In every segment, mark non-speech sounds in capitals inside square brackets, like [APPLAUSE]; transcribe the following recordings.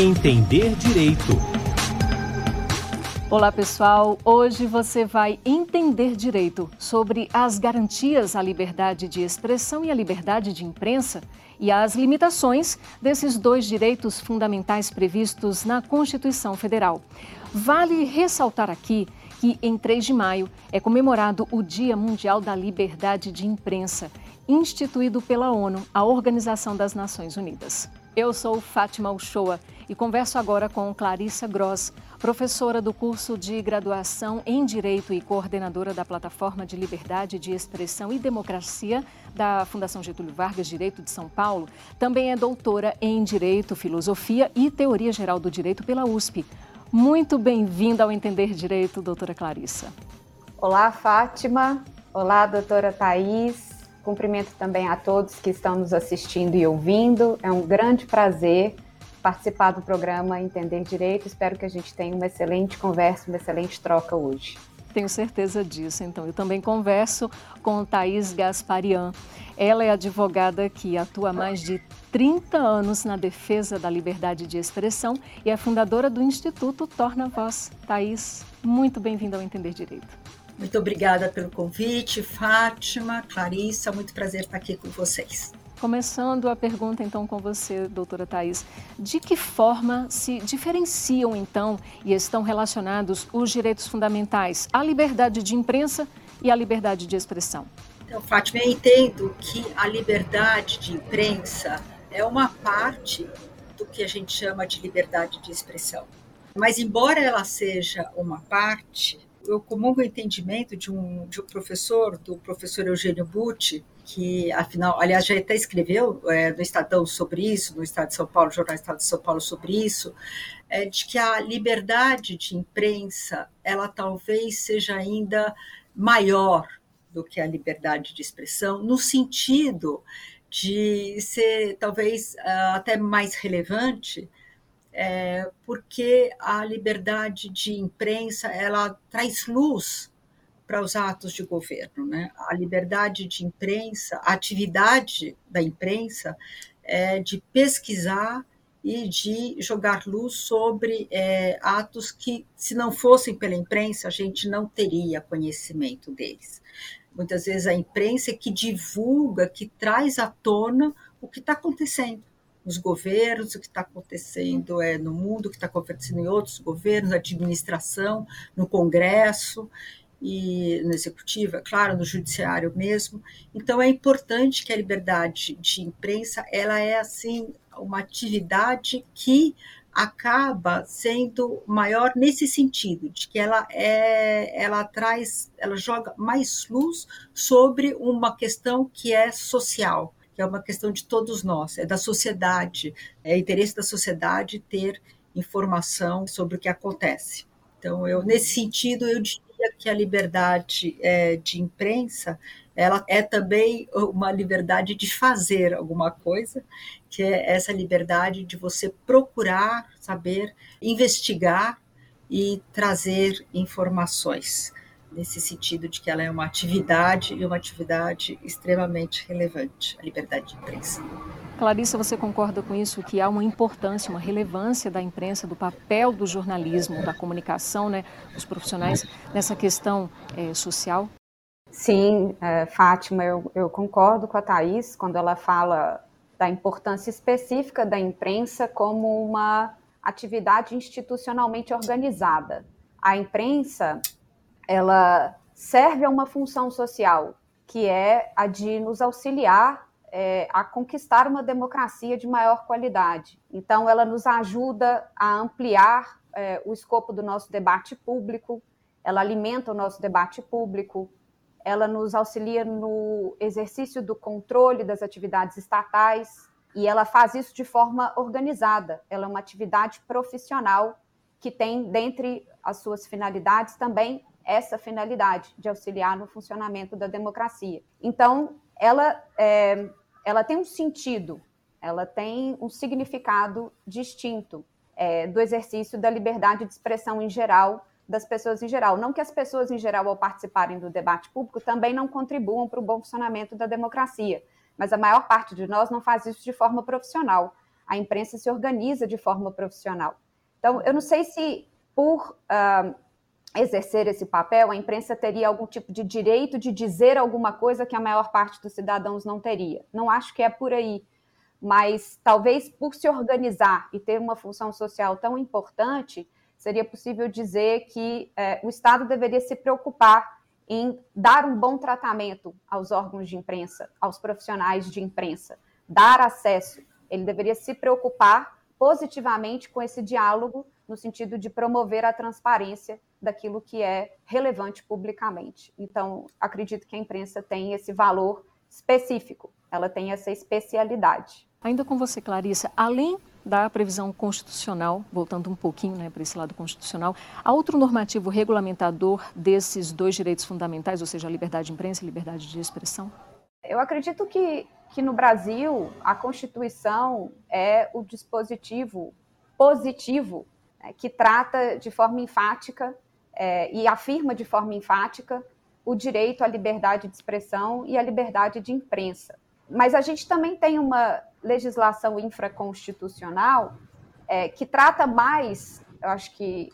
Entender Direito. Olá, pessoal. Hoje você vai entender direito sobre as garantias à liberdade de expressão e à liberdade de imprensa e as limitações desses dois direitos fundamentais previstos na Constituição Federal. Vale ressaltar aqui que em 3 de maio é comemorado o Dia Mundial da Liberdade de Imprensa, instituído pela ONU, a Organização das Nações Unidas. Eu sou Fátima Uchoa e converso agora com Clarissa Gross, professora do curso de graduação em Direito e coordenadora da Plataforma de Liberdade de Expressão e Democracia da Fundação Getúlio Vargas Direito de São Paulo. Também é doutora em Direito, Filosofia e Teoria Geral do Direito pela USP. Muito bem-vinda ao Entender Direito, doutora Clarissa. Olá, Fátima. Olá, doutora Thais. Cumprimento também a todos que estão nos assistindo e ouvindo. É um grande prazer participar do programa Entender Direito. Espero que a gente tenha uma excelente conversa, uma excelente troca hoje. Tenho certeza disso. Então, eu também converso com Thaís Gasparian. Ela é advogada que atua há mais de 30 anos na defesa da liberdade de expressão e é fundadora do Instituto Torna Voz. Thaís, muito bem-vinda ao Entender Direito. Muito obrigada pelo convite, Fátima, Clarissa, muito prazer estar aqui com vocês. Começando a pergunta então com você, doutora Thais, de que forma se diferenciam então e estão relacionados os direitos fundamentais à liberdade de imprensa e à liberdade de expressão? Então, Fátima, eu entendo que a liberdade de imprensa é uma parte do que a gente chama de liberdade de expressão. Mas, embora ela seja uma parte, eu comungo o entendimento de um, de um professor, do professor Eugênio Butti, que afinal, aliás, já até escreveu é, no Estadão sobre isso, no Estado de São Paulo, Jornal Estado de São Paulo sobre isso, é, de que a liberdade de imprensa, ela talvez seja ainda maior do que a liberdade de expressão, no sentido de ser talvez até mais relevante é, porque a liberdade de imprensa ela traz luz para os atos de governo, né? A liberdade de imprensa, a atividade da imprensa é de pesquisar e de jogar luz sobre é, atos que, se não fossem pela imprensa, a gente não teria conhecimento deles. Muitas vezes a imprensa é que divulga, que traz à tona o que está acontecendo nos governos, o que está acontecendo é, no mundo, o que está acontecendo em outros governos, na administração, no Congresso e no executivo, é claro, no judiciário mesmo. Então é importante que a liberdade de imprensa ela é assim uma atividade que acaba sendo maior nesse sentido, de que ela é, ela traz, ela joga mais luz sobre uma questão que é social, que é uma questão de todos nós, é da sociedade, é interesse da sociedade ter informação sobre o que acontece. Então, eu nesse sentido, eu diria que a liberdade é, de imprensa ela é também uma liberdade de fazer alguma coisa, que é essa liberdade de você procurar saber, investigar e trazer informações nesse sentido de que ela é uma atividade e uma atividade extremamente relevante, a liberdade de imprensa. Clarissa, você concorda com isso, que há uma importância, uma relevância da imprensa, do papel do jornalismo, da comunicação, né, dos profissionais nessa questão é, social? Sim, é, Fátima, eu, eu concordo com a Thais quando ela fala da importância específica da imprensa como uma atividade institucionalmente organizada. A imprensa, ela serve a uma função social, que é a de nos auxiliar é, a conquistar uma democracia de maior qualidade. Então, ela nos ajuda a ampliar é, o escopo do nosso debate público, ela alimenta o nosso debate público, ela nos auxilia no exercício do controle das atividades estatais e ela faz isso de forma organizada. Ela é uma atividade profissional que tem, dentre as suas finalidades, também essa finalidade de auxiliar no funcionamento da democracia. Então, ela, é, ela tem um sentido, ela tem um significado distinto é, do exercício da liberdade de expressão em geral das pessoas em geral. Não que as pessoas em geral, ao participarem do debate público, também não contribuam para o bom funcionamento da democracia, mas a maior parte de nós não faz isso de forma profissional. a imprensa se organiza de forma profissional. Então, eu não sei se por uh, exercer esse papel, a imprensa teria algum tipo de direito de dizer alguma coisa que a maior parte dos cidadãos não teria. Não acho que é por aí, mas talvez por se organizar e ter uma função social tão importante, seria possível dizer que eh, o Estado deveria se preocupar em dar um bom tratamento aos órgãos de imprensa, aos profissionais de imprensa, dar acesso. Ele deveria se preocupar positivamente com esse diálogo, no sentido de promover a transparência daquilo que é relevante publicamente. Então, acredito que a imprensa tem esse valor específico, ela tem essa especialidade. Ainda com você, Clarissa, além da previsão constitucional, voltando um pouquinho né, para esse lado constitucional, há outro normativo regulamentador desses dois direitos fundamentais, ou seja, a liberdade de imprensa e a liberdade de expressão? Eu acredito que, que no Brasil a Constituição é o dispositivo positivo né, que trata de forma enfática é, e afirma de forma enfática o direito à liberdade de expressão e à liberdade de imprensa. Mas a gente também tem uma legislação infraconstitucional é, que trata mais, eu acho que,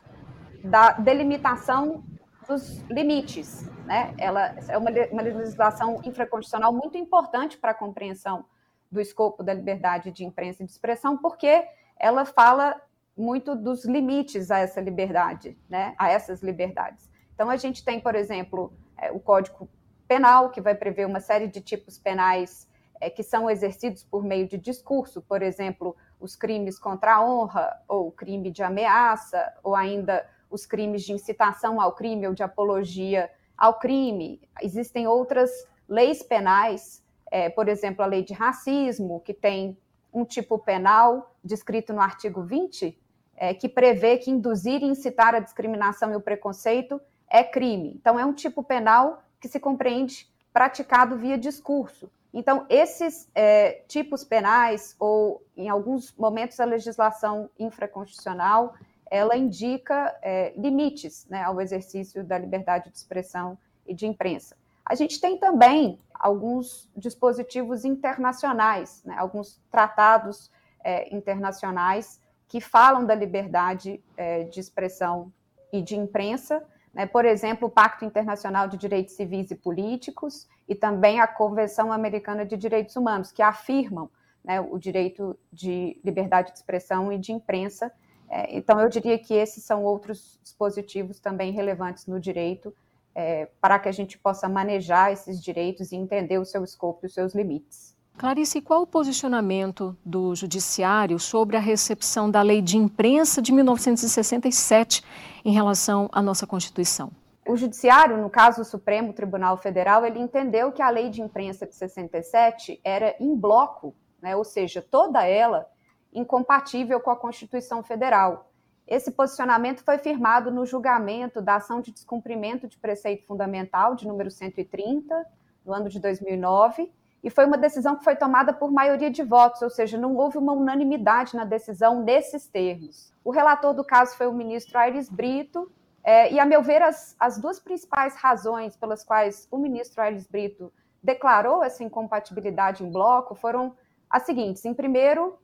da delimitação dos limites. Né? Ela é uma, uma legislação infraconstitucional muito importante para a compreensão do escopo da liberdade de imprensa e de expressão, porque ela fala muito dos limites a essa liberdade, né? a essas liberdades. Então, a gente tem, por exemplo, é, o Código Penal, que vai prever uma série de tipos penais é, que são exercidos por meio de discurso, por exemplo, os crimes contra a honra, ou crime de ameaça, ou ainda os crimes de incitação ao crime ou de apologia ao crime. Existem outras leis penais, é, por exemplo, a lei de racismo, que tem um tipo penal descrito no artigo 20, é, que prevê que induzir e incitar a discriminação e o preconceito é crime. Então, é um tipo penal que se compreende praticado via discurso. Então, esses é, tipos penais, ou em alguns momentos a legislação infraconstitucional, ela indica é, limites né, ao exercício da liberdade de expressão e de imprensa. A gente tem também alguns dispositivos internacionais, né, alguns tratados é, internacionais que falam da liberdade é, de expressão e de imprensa, né, por exemplo, o Pacto Internacional de Direitos Civis e Políticos e também a Convenção Americana de Direitos Humanos, que afirmam né, o direito de liberdade de expressão e de imprensa. É, então, eu diria que esses são outros dispositivos também relevantes no direito é, para que a gente possa manejar esses direitos e entender o seu escopo e os seus limites. Clarice, qual o posicionamento do Judiciário sobre a recepção da Lei de Imprensa de 1967 em relação à nossa Constituição? O Judiciário, no caso o Supremo Tribunal Federal, ele entendeu que a Lei de Imprensa de 67 era em bloco, né, ou seja, toda ela incompatível com a Constituição Federal. Esse posicionamento foi firmado no julgamento da ação de descumprimento de preceito fundamental de número 130, no ano de 2009, e foi uma decisão que foi tomada por maioria de votos, ou seja, não houve uma unanimidade na decisão nesses termos. O relator do caso foi o ministro Aires Brito, é, e, a meu ver, as, as duas principais razões pelas quais o ministro Aires Brito declarou essa incompatibilidade em bloco foram as seguintes: em primeiro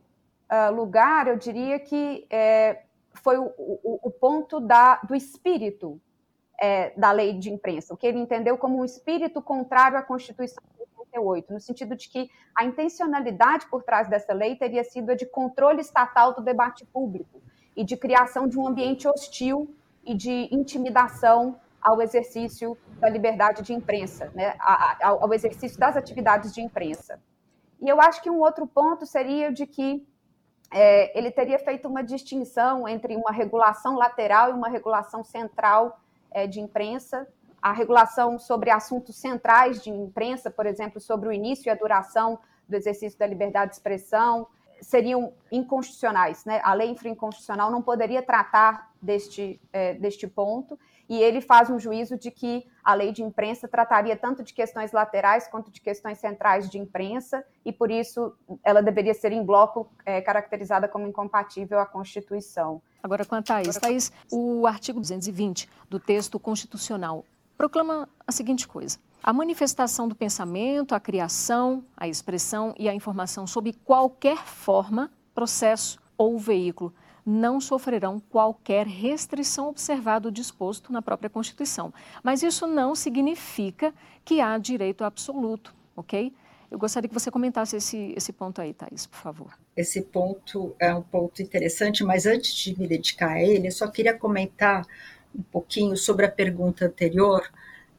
uh, lugar, eu diria que é, foi o, o, o, ponto da, do espírito é, da lei de imprensa, o que ele entendeu como um espírito contrário à Constituição 88, no sentido de que a intencionalidade por trás dessa lei teria sido a de controle estatal do debate público e de criação de um ambiente hostil e de intimidação ao exercício da liberdade de imprensa, né, ao exercício das atividades de imprensa. E eu acho que um outro ponto seria de que é, ele teria feito uma distinção entre uma regulação lateral e uma regulação central é, de imprensa, a regulação sobre assuntos centrais de imprensa, por exemplo, sobre o início e a duração do exercício da liberdade de expressão, seriam inconstitucionais. Né? A lei infraconstitucional não poderia tratar deste, é, deste ponto, e ele faz um juízo de que a lei de imprensa trataria tanto de questões laterais quanto de questões centrais de imprensa, e por isso ela deveria ser em bloco é, caracterizada como incompatível à Constituição. Agora, quanto a Thaís, Thaís, o artigo 220 do texto constitucional proclama a seguinte coisa: a manifestação do pensamento, a criação, a expressão e a informação sob qualquer forma processo ou veículo não sofrerão qualquer restrição observado o disposto na própria Constituição. Mas isso não significa que há direito absoluto, ok? Eu gostaria que você comentasse esse, esse ponto aí, Thais, por favor. Esse ponto é um ponto interessante, mas antes de me dedicar a ele, eu só queria comentar um pouquinho sobre a pergunta anterior,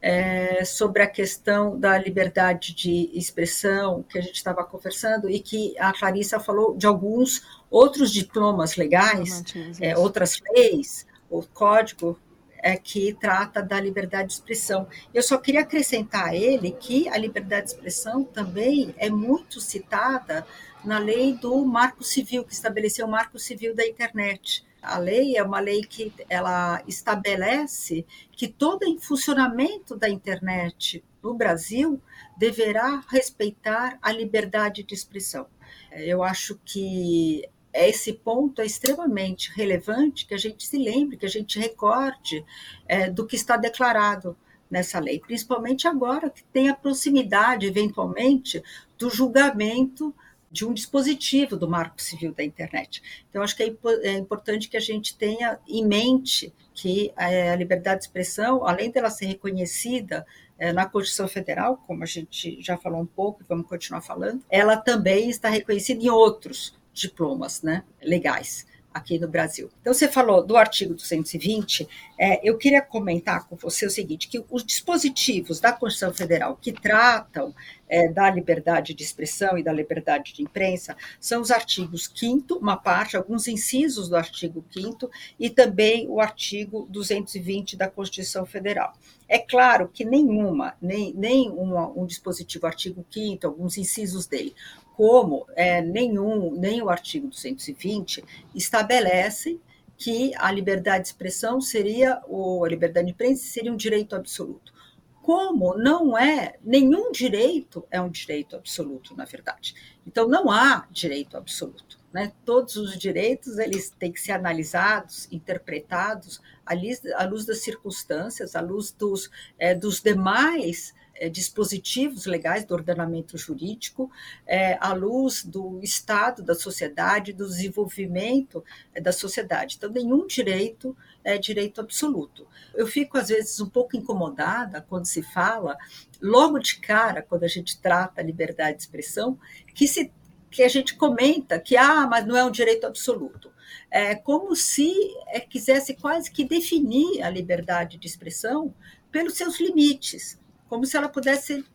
é, sobre a questão da liberdade de expressão que a gente estava conversando e que a Clarissa falou de alguns outros diplomas legais, é, outras leis, o código é, que trata da liberdade de expressão. Eu só queria acrescentar a ele que a liberdade de expressão também é muito citada na lei do Marco Civil, que estabeleceu o Marco Civil da Internet. A lei é uma lei que ela estabelece que todo funcionamento da internet no Brasil deverá respeitar a liberdade de expressão. Eu acho que esse ponto é extremamente relevante que a gente se lembre, que a gente recorde é, do que está declarado nessa lei, principalmente agora que tem a proximidade, eventualmente, do julgamento de um dispositivo do Marco Civil da Internet. Então, acho que é, é importante que a gente tenha em mente que a liberdade de expressão, além dela ser reconhecida é, na Constituição Federal, como a gente já falou um pouco e vamos continuar falando, ela também está reconhecida em outros diplomas né, legais aqui no Brasil. Então, você falou do artigo 220, é, eu queria comentar com você o seguinte, que os dispositivos da Constituição Federal que tratam é, da liberdade de expressão e da liberdade de imprensa são os artigos 5 uma parte, alguns incisos do artigo 5 e também o artigo 220 da Constituição Federal. É claro que nenhuma, nem, nem uma, um dispositivo artigo 5 alguns incisos dele, como é, nenhum, nem o artigo 220 estabelece que a liberdade de expressão seria, ou a liberdade de imprensa seria um direito absoluto. Como não é, nenhum direito é um direito absoluto, na verdade. Então, não há direito absoluto. Né? Todos os direitos eles têm que ser analisados, interpretados à luz, das circunstâncias, à luz dos, é, dos demais é, dispositivos legais do ordenamento jurídico, é, à luz do estado da sociedade, do desenvolvimento é, da sociedade. Então, nenhum direito é direito absoluto. Eu fico, às vezes, um pouco incomodada quando se fala, logo de cara, quando a gente trata a liberdade de expressão, que se que a gente comenta que ah, mas não é um direito absoluto. É como se é, quisesse quase que definir a liberdade de expressão pelos seus limites como se ela pudesse ser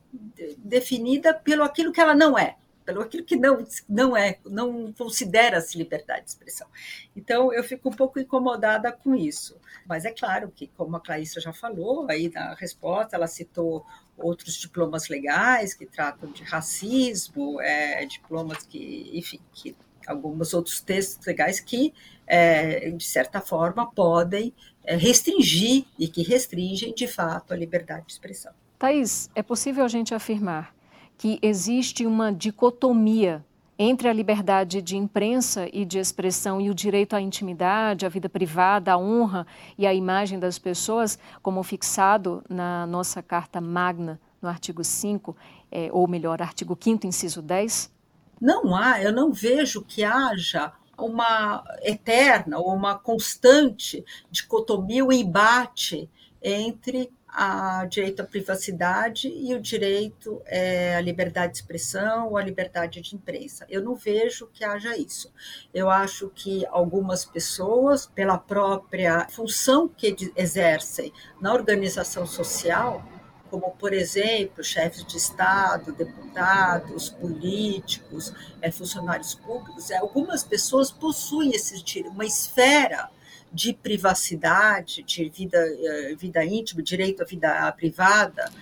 definida pelo aquilo que ela não é, pelo aquilo que não, não é, não considera-se liberdade de expressão. Então, eu fico um pouco incomodada com isso. Mas é claro que, como a Clarissa já falou, aí na resposta, ela citou outros diplomas legais que tratam de racismo, é, diplomas que, enfim, que alguns outros textos legais que, é, de certa forma, podem é, restringir e que restringem, de fato, a liberdade de expressão. Thais, é possível a gente afirmar que existe uma dicotomia entre a liberdade de imprensa e de expressão e o direito à intimidade, à vida privada, à honra e à imagem das pessoas, como fixado na nossa Carta Magna, no artigo 5, é, ou melhor, artigo 5, inciso 10? Não há, eu não vejo que haja uma eterna ou uma constante dicotomia, o um embate entre a direito à privacidade e o direito é, à liberdade de expressão ou à liberdade de imprensa. Eu não vejo que haja isso. Eu acho que algumas pessoas, pela própria função que exercem na organização social, como, por exemplo, chefes de Estado, deputados, políticos, é, funcionários públicos, é, algumas pessoas possuem esse, uma esfera de privacidade, de vida, eh, vida íntima, direito à vida privada,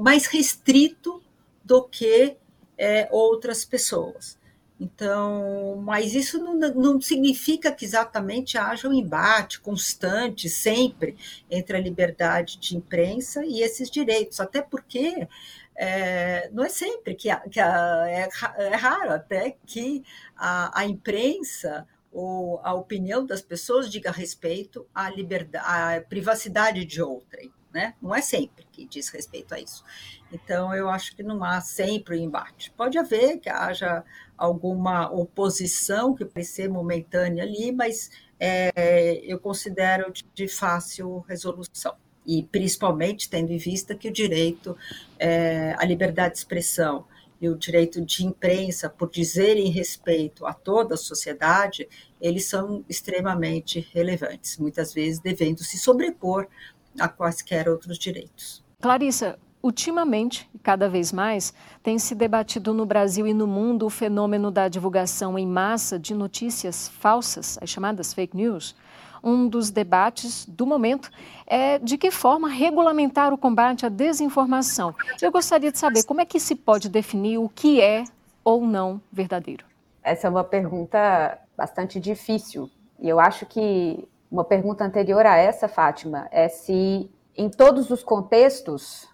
mais restrito do que é, outras pessoas. Então, mas isso não, não significa que exatamente haja um embate constante, sempre, entre a liberdade de imprensa e esses direitos, até porque é, não é sempre que, que a, é, é, raro até que a, a imprensa ou a opinião das pessoas diga respeito à liberdade, à privacidade de outrem. né? Não é sempre que diz respeito a isso. Então, eu acho que não há sempre embate. Pode haver que haja alguma oposição que pode ser momentânea ali, mas é, eu considero de, de fácil resolução e principalmente tendo em vista que o direito é, à liberdade de expressão e o direito de imprensa, por dizerem respeito a toda a sociedade, eles são extremamente relevantes, muitas vezes devendo se sobrepor a quaisquer outros direitos. Clarissa, ultimamente, cada vez mais, tem se debatido no Brasil e no mundo o fenômeno da divulgação em massa de notícias falsas, as chamadas fake news um dos debates do momento é de que forma regulamentar o combate à desinformação. Eu gostaria de saber como é que se pode definir o que é ou não verdadeiro. Essa é uma pergunta bastante difícil. E eu acho que uma pergunta anterior a essa, Fátima, é se em todos os contextos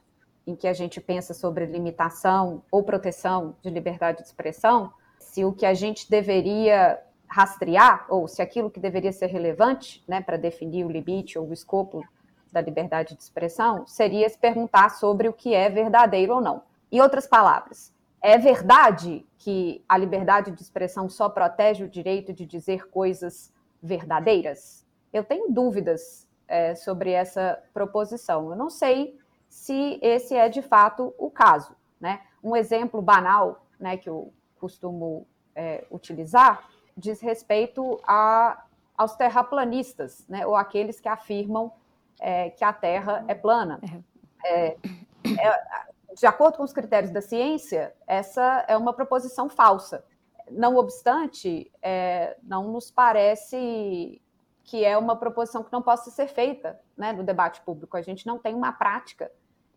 em que a gente pensa sobre limitação ou proteção de liberdade de expressão, se o que a gente deveria rastrear, ou se aquilo que deveria ser relevante né, para definir o limite ou o escopo da liberdade de expressão, seria se perguntar sobre o que é verdadeiro ou não. Em outras palavras, é verdade que a liberdade de expressão só protege o direito de dizer coisas verdadeiras? Eu tenho dúvidas é, sobre essa proposição. Eu não sei se esse é de fato o caso. Né? Um exemplo banal né, que eu costumo é, utilizar diz respeito a, aos terraplanistas, né, ou aqueles que afirmam é, que a Terra é plana. É, é, de acordo com os critérios da ciência, essa é uma proposição falsa. Não obstante, é, não nos parece que é uma proposição que não possa ser feita né, no debate público. A gente não tem uma prática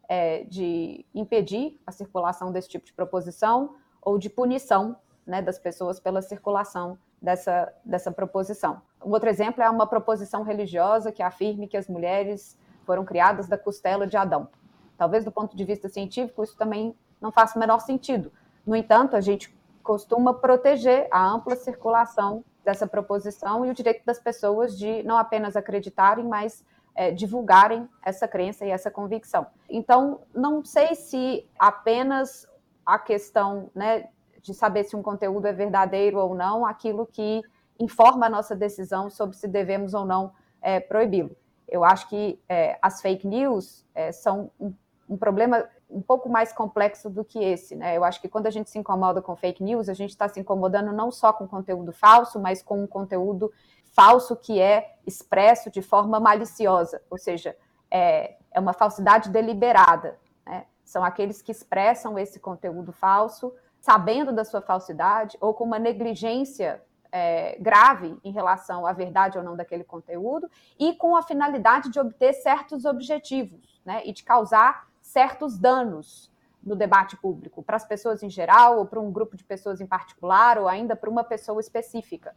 é, de impedir a circulação desse tipo de proposição ou de punição né, das pessoas pela circulação dessa, dessa proposição. Um outro exemplo é uma proposição religiosa que afirme que as mulheres foram criadas da costela de Adão. Talvez do ponto de vista científico isso também não faça o menor sentido. No entanto, a gente costuma proteger a ampla circulação dessa proposição e o direito das pessoas de não apenas acreditarem, mas é, divulgarem essa crença e essa convicção. Então, não sei se apenas a questão né, de saber se um conteúdo é verdadeiro ou não, aquilo que informa a nossa decisão sobre se devemos ou não é, proibi-lo. Eu acho que é, as fake news é, são um, um, problema um pouco mais complexo do que esse. Né? Eu acho que quando a gente se incomoda com fake news, a gente está se incomodando não só com conteúdo falso, mas com um conteúdo falso que é expresso de forma maliciosa, ou seja, é, é uma falsidade deliberada. Né? São aqueles que expressam esse conteúdo falso sabendo da sua falsidade ou com uma negligência é, grave em relação à verdade ou não daquele conteúdo e com a finalidade de obter certos objetivos né, e de causar certos danos no debate público, para as pessoas em geral, ou para um grupo de pessoas em particular, ou ainda para uma pessoa específica.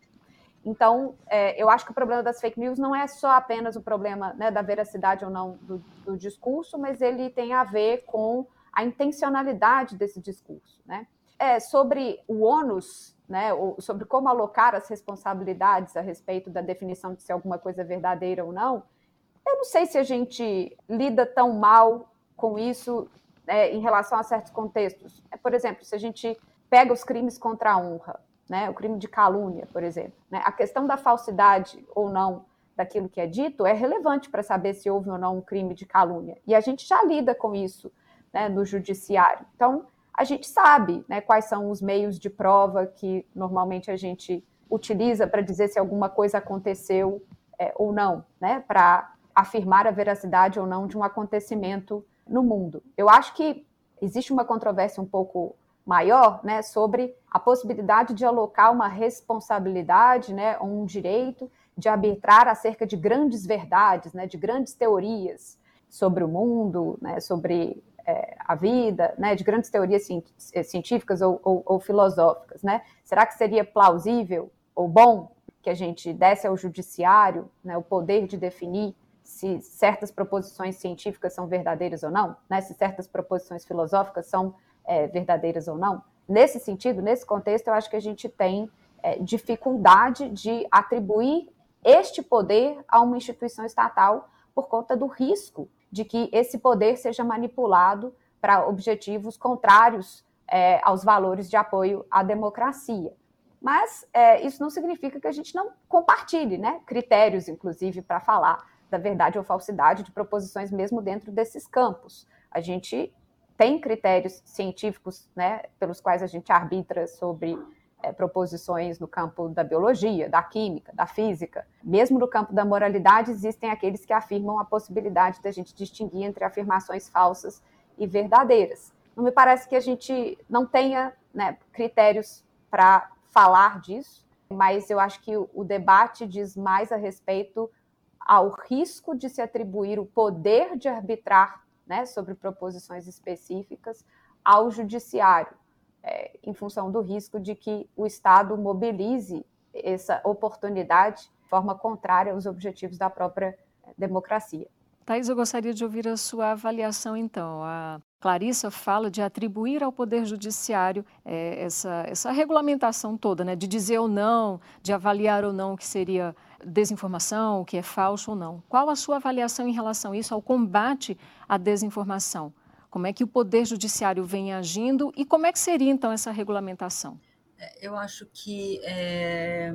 Então, é, eu acho que o problema das fake news não é só apenas o problema né, da veracidade ou não do, do discurso, mas ele tem a ver com a intencionalidade desse discurso. Né? É, sobre o ônus, né, sobre como alocar as responsabilidades a respeito da definição de se alguma coisa é verdadeira ou não, eu não sei se a gente lida tão mal com isso né, em relação a certos contextos. É, por exemplo, se a gente pega os crimes contra a honra, né, o crime de calúnia, por exemplo, né, a questão da falsidade ou não daquilo que é dito é relevante para saber se houve ou não um crime de calúnia. E a gente já lida com isso né, no judiciário. Então, a gente sabe né, quais são os meios de prova que normalmente a gente utiliza para dizer se alguma coisa aconteceu é, ou não, né, para afirmar a veracidade ou não de um acontecimento no mundo. Eu acho que existe uma controvérsia um pouco maior né, sobre a possibilidade de alocar uma responsabilidade, né, ou um direito de arbitrar acerca de grandes verdades, né, de grandes teorias sobre o mundo, né, sobre é, a vida, né, de grandes teorias é, científicas ou, ou, ou, filosóficas, né? Será que seria plausível ou bom que a gente desse ao judiciário né, o poder de definir se certas proposições científicas são verdadeiras ou não, né? Se certas proposições filosóficas são é, verdadeiras ou não? Nesse sentido, nesse contexto, eu acho que a gente tem é, dificuldade de atribuir este poder a uma instituição estatal por conta do risco de que esse poder seja manipulado para objetivos contrários é, aos valores de apoio à democracia. Mas é, isso não significa que a gente não compartilhe né, critérios, inclusive, para falar da verdade ou falsidade de proposições mesmo dentro desses campos. A gente tem critérios científicos né, pelos quais a gente arbitra sobre é, proposições no campo da biologia, da química, da física. Mesmo no campo da moralidade, existem aqueles que afirmam a possibilidade da gente distinguir entre afirmações falsas e verdadeiras. Não me parece que a gente não tenha né, critérios para falar disso, mas eu acho que o debate diz mais a respeito ao risco de se atribuir o poder de arbitrar né, sobre proposições específicas ao judiciário, é, em função do risco de que o Estado mobilize essa oportunidade de forma contrária aos objetivos da própria democracia. Thais, eu gostaria de ouvir a sua avaliação, então. A Clarissa fala de atribuir ao Poder Judiciário é, essa, essa regulamentação toda, né, de dizer ou não, de avaliar ou não o que seria desinformação, o que é falso ou não. Qual a sua avaliação em relação a isso, ao combate à desinformação? Como é que o Poder Judiciário vem agindo e como é que seria, então, essa regulamentação? É, eu acho que é,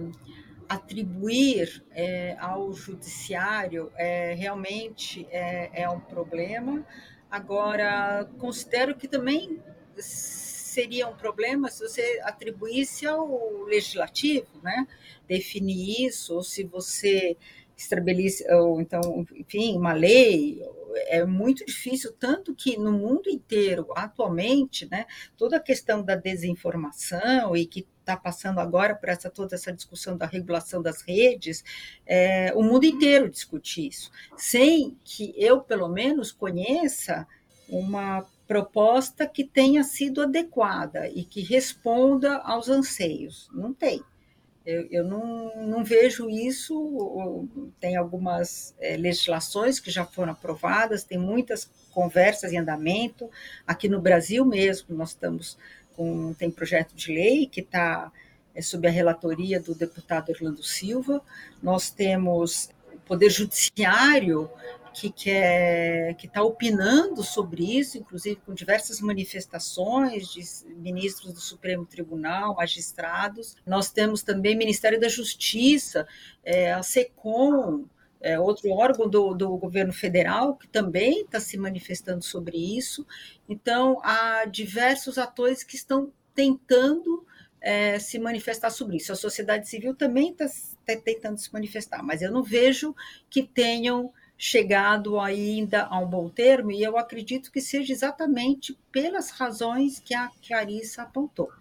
atribuir é, ao Judiciário é, realmente é, é um problema. Agora, considero que também seria um problema se você atribuísse ao legislativo, né? Definir isso, ou se você estabelece, ou então, enfim, uma lei, é muito difícil, tanto que no mundo inteiro, atualmente, né, toda a questão da desinformação e que está passando agora por essa toda essa discussão da regulação das redes, é, o mundo inteiro discute isso, sem que eu, pelo menos, conheça uma proposta que tenha sido adequada e que responda aos anseios. Não tem. Eu, eu não, não, vejo isso. Tem algumas é, legislações que já foram aprovadas, tem muitas conversas em andamento. Aqui no Brasil mesmo, nós estamos com. Tem projeto de lei que está é, sob a relatoria do deputado Orlando Silva. Nós temos o Poder Judiciário que quer, que está opinando sobre isso, inclusive com diversas manifestações de ministros do Supremo Tribunal, magistrados. Nós temos também Ministério da Justiça, é, a SECOM, é, outro órgão do, do governo federal que também está se manifestando sobre isso. Então, há diversos atores que estão tentando é, se manifestar sobre isso. A sociedade civil também está tá tentando se manifestar, mas eu não vejo que tenham chegado ainda a um bom termo, e eu acredito que seja exatamente pelas razões que a Clarissa apontou.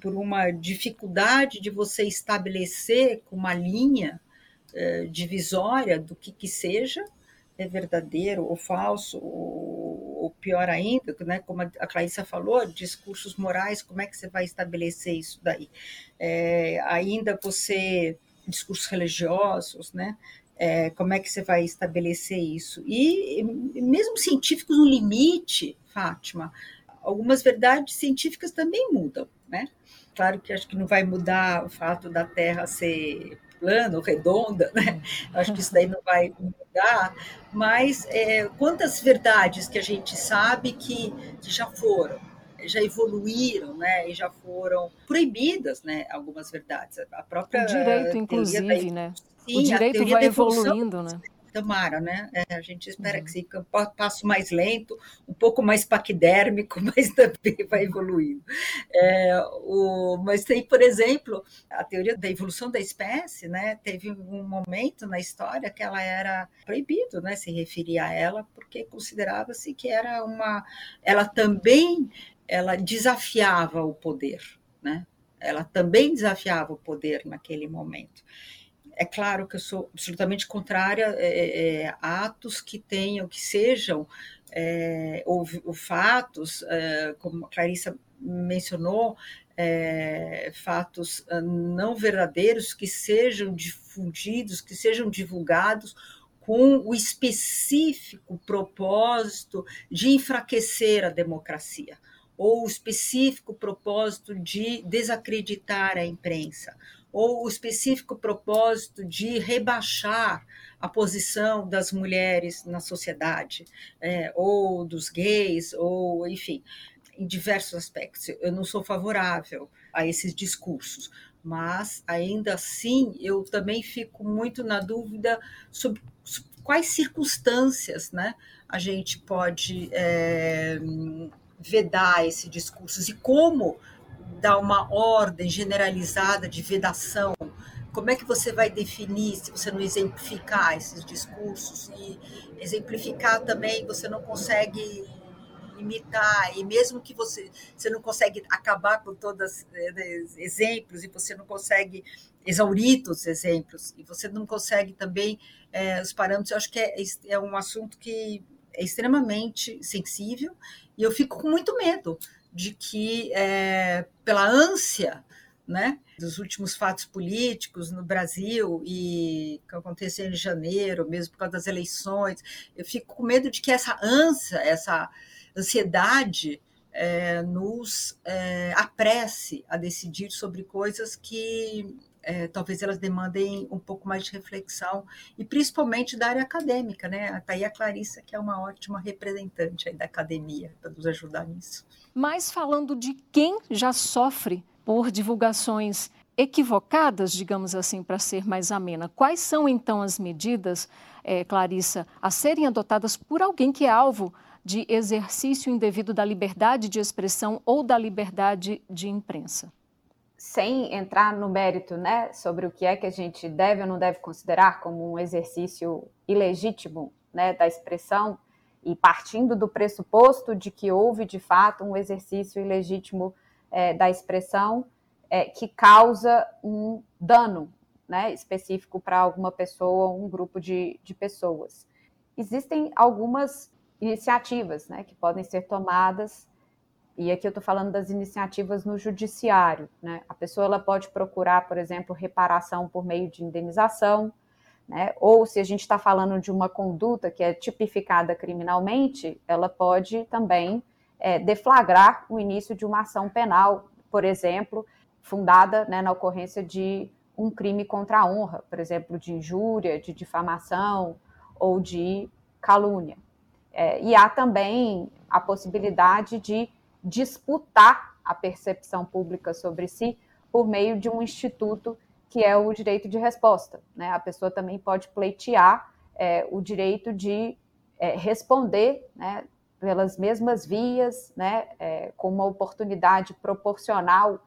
Por uma dificuldade de você estabelecer uma linha eh, divisória do que, que seja é verdadeiro ou falso, ou, ou, pior ainda, né, como a Clarissa falou, discursos morais, como é que você vai estabelecer isso daí? É, ainda você, discursos religiosos, né, é, como é que você vai estabelecer isso? E mesmo científicos no limite, Fátima, algumas verdades científicas também mudam, né? Claro que acho que não vai mudar o fato da Terra ser plana ou redonda, né? Acho que isso daí não vai mudar, mas é, quantas verdades que a gente sabe que, que já foram, já evoluíram, né, e já foram proibidas, né, algumas verdades. A própria o direito, inclusive, da... né? Sim, o direito vai evoluindo, né? Tomara, né? É, a gente espera uhum. que seja um passo mais lento, um pouco mais paquidérmico, [LAUGHS] mas também vai evoluindo. É, o, mas tem, por exemplo, a teoria da evolução da espécie, né? Teve um momento na história que ela era proibido, né? Se referir a ela, porque considerava-se que era uma. Ela também ela desafiava o poder, né? Ela também desafiava o poder naquele momento. É claro que eu sou absolutamente contrária é, é, é, a atos que tenham, que sejam, é, ou, ou, fatos, é, como a Clarissa mencionou, é, fatos ah, não verdadeiros que sejam difundidos, que sejam divulgados com o específico propósito de enfraquecer a democracia ou o específico propósito de desacreditar a imprensa ou o específico propósito de rebaixar a posição das mulheres na sociedade, é, ou dos gays, ou enfim, em diversos aspectos. Eu não sou favorável a esses discursos, mas ainda assim eu também fico muito na dúvida sobre, quais circunstâncias né, a gente pode é, vedar esse discurso e como dar uma ordem generalizada de vedação. Como é que você vai definir se você não exemplificar esses discursos? E exemplificar também, você não consegue imitar, e mesmo que você, você não consegue acabar com todos os exemplos, e você não consegue exaurir todos os exemplos, e você não consegue também é, os parâmetros, eu acho que é, é um assunto que é extremamente sensível, e eu fico com muito medo de que, é, pela ânsia, né, dos últimos fatos políticos no Brasil e que aconteceu em janeiro, mesmo por causa das eleições, eu fico com medo de que essa ânsia, essa ansiedade é, nos é, apresse a decidir sobre coisas que é, talvez elas demandem um pouco mais de reflexão, e principalmente da área acadêmica, né? Está aí a Clarissa, que é uma ótima representante da academia, para nos ajudar nisso. Mas falando de quem já sofre por divulgações equivocadas, digamos assim, para ser mais amena, quais são então as medidas, é, Clarissa, a serem adotadas por alguém que é alvo de exercício indevido da liberdade de expressão ou da liberdade de imprensa? Sem entrar no mérito né, sobre o que é que a gente deve ou não deve considerar como um exercício ilegítimo né, da expressão, e partindo do pressuposto de que houve de fato um exercício ilegítimo é, da expressão é, que causa um dano né, específico para alguma pessoa ou um grupo de, de pessoas. Existem algumas iniciativas né, que podem ser tomadas, e aqui eu estou falando das iniciativas no judiciário. Né? A pessoa ela pode procurar, por exemplo, reparação por meio de indenização, né? ou se a gente está falando de uma conduta que é tipificada criminalmente, ela pode também é, deflagrar o início de uma ação penal, por exemplo, fundada né, na ocorrência de um crime contra a honra, por exemplo, de injúria, de difamação ou de calúnia. É, e há também a possibilidade de disputar a percepção pública sobre si por meio de um instituto que é o direito de resposta. Né? A pessoa também pode pleitear é, o direito de é, responder né, pelas mesmas vias, né, é, com uma oportunidade proporcional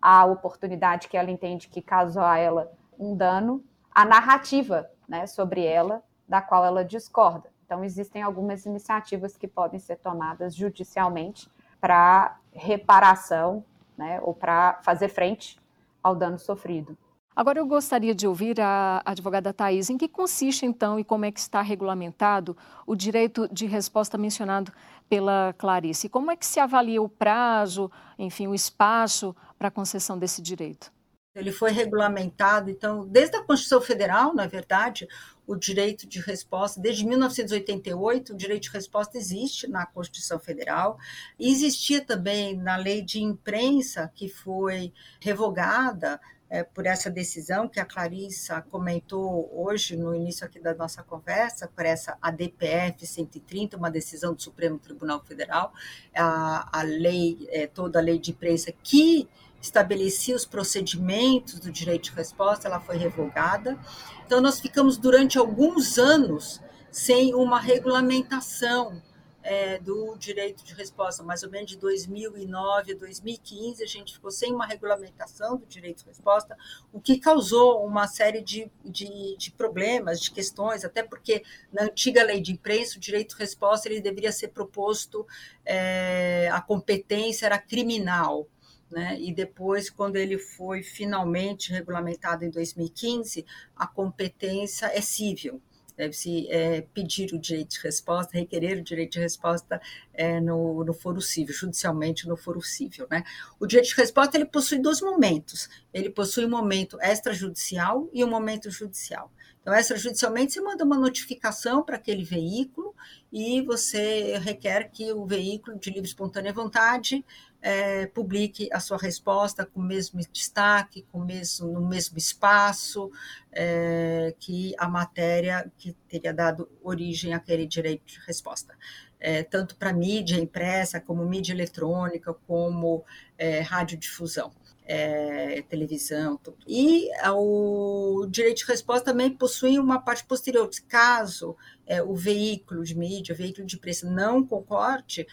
à oportunidade que ela entende que causou a ela um dano, a narrativa né, sobre ela, da qual ela discorda. Então, existem algumas iniciativas que podem ser tomadas judicialmente para reparação né, ou para fazer frente ao dano sofrido. Agora eu gostaria de ouvir a advogada Thais, em que consiste então e como é que está regulamentado o direito de resposta mencionado pela Clarice? Como é que se avalia o prazo, enfim, o espaço para a concessão desse direito? Ele foi regulamentado, então, desde a Constituição Federal, na verdade, o direito de resposta, desde 1988, o direito de resposta existe na Constituição Federal, existia também na lei de imprensa, que foi revogada é, por essa decisão que a Clarissa comentou hoje no início aqui da nossa conversa, por essa ADPF 130, uma decisão do Supremo Tribunal Federal, a, a lei, é, toda a lei de imprensa que estabelecia os procedimentos do direito de resposta, ela foi revogada. Então, nós ficamos durante alguns anos sem uma regulamentação é, do direito de resposta, mais ou menos de 2009 a 2015, a gente ficou sem uma regulamentação do direito de resposta, o que causou uma série de, de, de, problemas, de questões, até porque na antiga lei de imprensa, o direito de resposta ele deveria ser proposto, é, a competência era criminal, né? E depois, quando ele foi finalmente regulamentado em 2015, a competência é civil. Deve-se é, pedir o direito de resposta, requerer o direito de resposta é, no, no foro civil, judicialmente no foro civil. Né? O direito de resposta ele possui dois momentos. Ele possui um momento extrajudicial e um momento judicial. Então, extrajudicialmente, você manda uma notificação para aquele veículo e você requer que o veículo de livre e espontânea vontade é, publique a sua resposta com o mesmo destaque, com mesmo, no mesmo espaço é, que a matéria que teria dado origem àquele direito de resposta. É, tanto para mídia impressa, como mídia eletrônica, como é, radiodifusão. É, televisão, tudo. E o direito de resposta também possui uma parte posterior. Caso é, o veículo de mídia, o veículo de imprensa não concorde,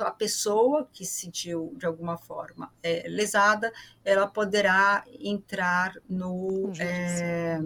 a pessoa que se sentiu de alguma forma é, lesada, ela poderá entrar no é,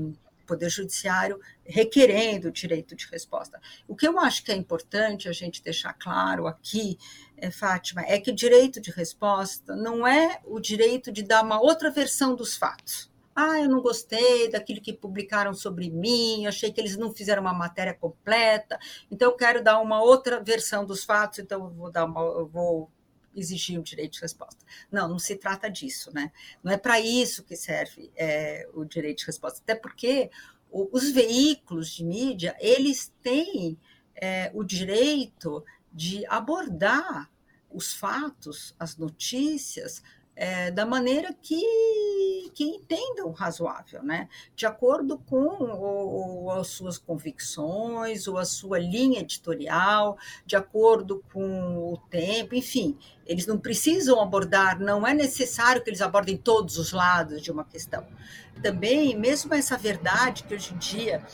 Poder Judiciário requerendo o direito de resposta. O que eu acho que é importante a gente deixar claro aqui, é, Fátima, é que o direito de resposta não é o direito de dar uma outra versão dos fatos. Ah, eu não gostei daquilo que publicaram sobre mim, achei que eles não fizeram uma matéria completa, então eu quero dar uma outra versão dos fatos, então eu vou dar uma, eu vou exigir um direito de resposta. Não, não se trata disso, né? Não é para isso que serve é, o direito de resposta, até porque o, os veículos de mídia eles têm é, o direito de abordar os fatos, as notícias, é, da maneira que, que entendam razoável, né? de acordo com o, as suas convicções, ou a sua linha editorial, de acordo com o tempo, enfim, eles não precisam abordar, não é necessário que eles abordem todos os lados de uma questão. Também, mesmo essa verdade que hoje em dia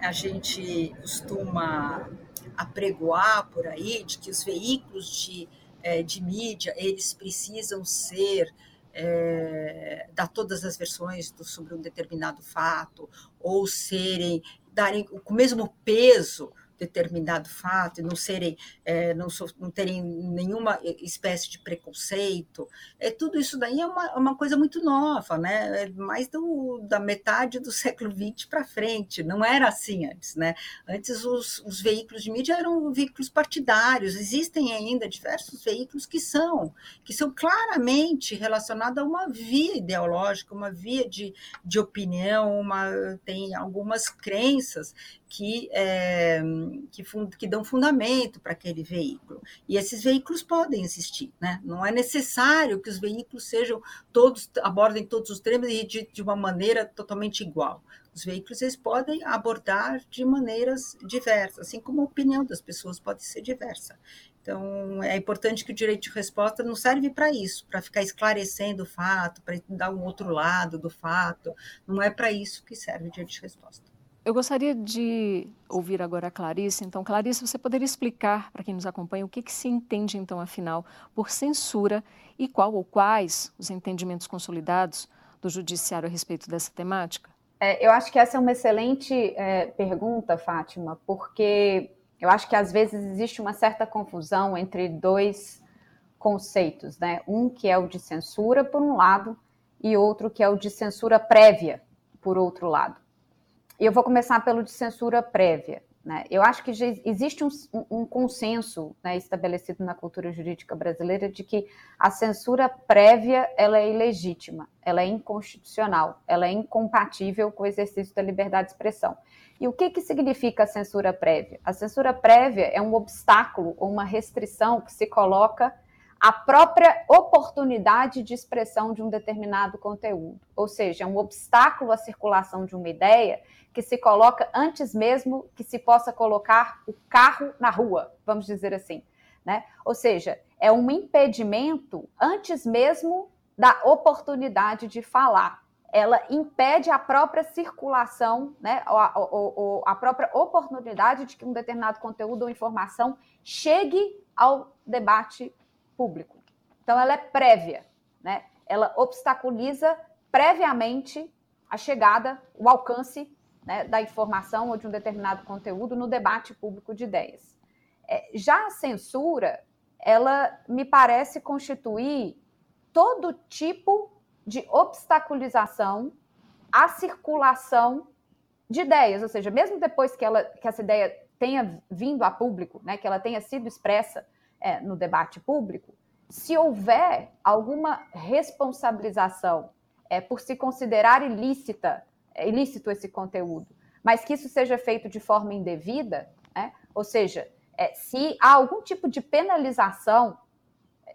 a gente costuma apregoar por aí, de que os veículos de é, de mídia, eles precisam ser é, dar todas as versões do, sobre um determinado fato, ou serem, darem o mesmo peso determinado fato e não serem, é, não, so, não terem nenhuma espécie de preconceito, é tudo isso daí é uma, uma coisa muito nova, né? É mais do, da metade do [LAUGHS] século XX para frente. Não era assim antes, né? Antes os, os veículos de mídia eram veículos partidários. Existem ainda diversos veículos que são que são claramente relacionados a uma via ideológica, uma via de, de opinião, uma tem algumas crenças que, é, que, que, dão fundamento para aquele veículo. E esses veículos podem existir, né? Não é necessário que os veículos sejam todos, abordem todos os temas e de, de uma maneira totalmente igual. Os veículos eles podem abordar de maneiras diversas, assim como a opinião das pessoas pode ser diversa. Então, é importante que o direito de resposta não serve para isso, para ficar esclarecendo o fato, para dar um outro lado do fato. Não é para isso que serve o direito de resposta. Eu gostaria de ouvir agora a Clarice. Então, Clarice, você poderia explicar para quem nos acompanha o que, que se entende, então, afinal, por censura e qual ou quais os entendimentos consolidados do Judiciário a respeito dessa temática? É, eu acho que essa é uma excelente é, pergunta, Fátima, porque eu acho que às vezes existe uma certa confusão entre dois conceitos, né? Um que é o de censura, por um lado, e outro que é o de censura prévia, por outro lado. E eu vou começar pelo de censura prévia. Né? Eu acho que existe um, um consenso né, estabelecido na cultura jurídica brasileira de que a censura prévia ela é ilegítima, ela é inconstitucional, ela é incompatível com o exercício da liberdade de expressão. E o que, que significa a censura prévia? A censura prévia é um obstáculo ou uma restrição que se coloca à própria oportunidade de expressão de um determinado conteúdo, ou seja, é um obstáculo à circulação de uma ideia que se coloca antes mesmo que se possa colocar o carro na rua, vamos dizer assim. Né? Ou seja, é um impedimento antes mesmo da oportunidade de falar. Ela impede a própria circulação, né, a, a, a própria oportunidade de que um determinado conteúdo ou informação chegue ao debate público. Então, ela é prévia, né? ela obstaculiza previamente a chegada, o alcance né, da informação ou de um determinado conteúdo no debate público de ideias. É, já a censura, ela me parece constituir todo tipo de obstaculização à circulação de ideias, ou seja, mesmo depois que, ela, que essa ideia tenha vindo a público, né, que ela tenha sido expressa é, no debate público, se houver alguma responsabilização é, por se considerar ilícita é ilícito esse conteúdo, mas que isso seja feito de forma indevida, Né? Ou seja, é, se há algum tipo de penalização,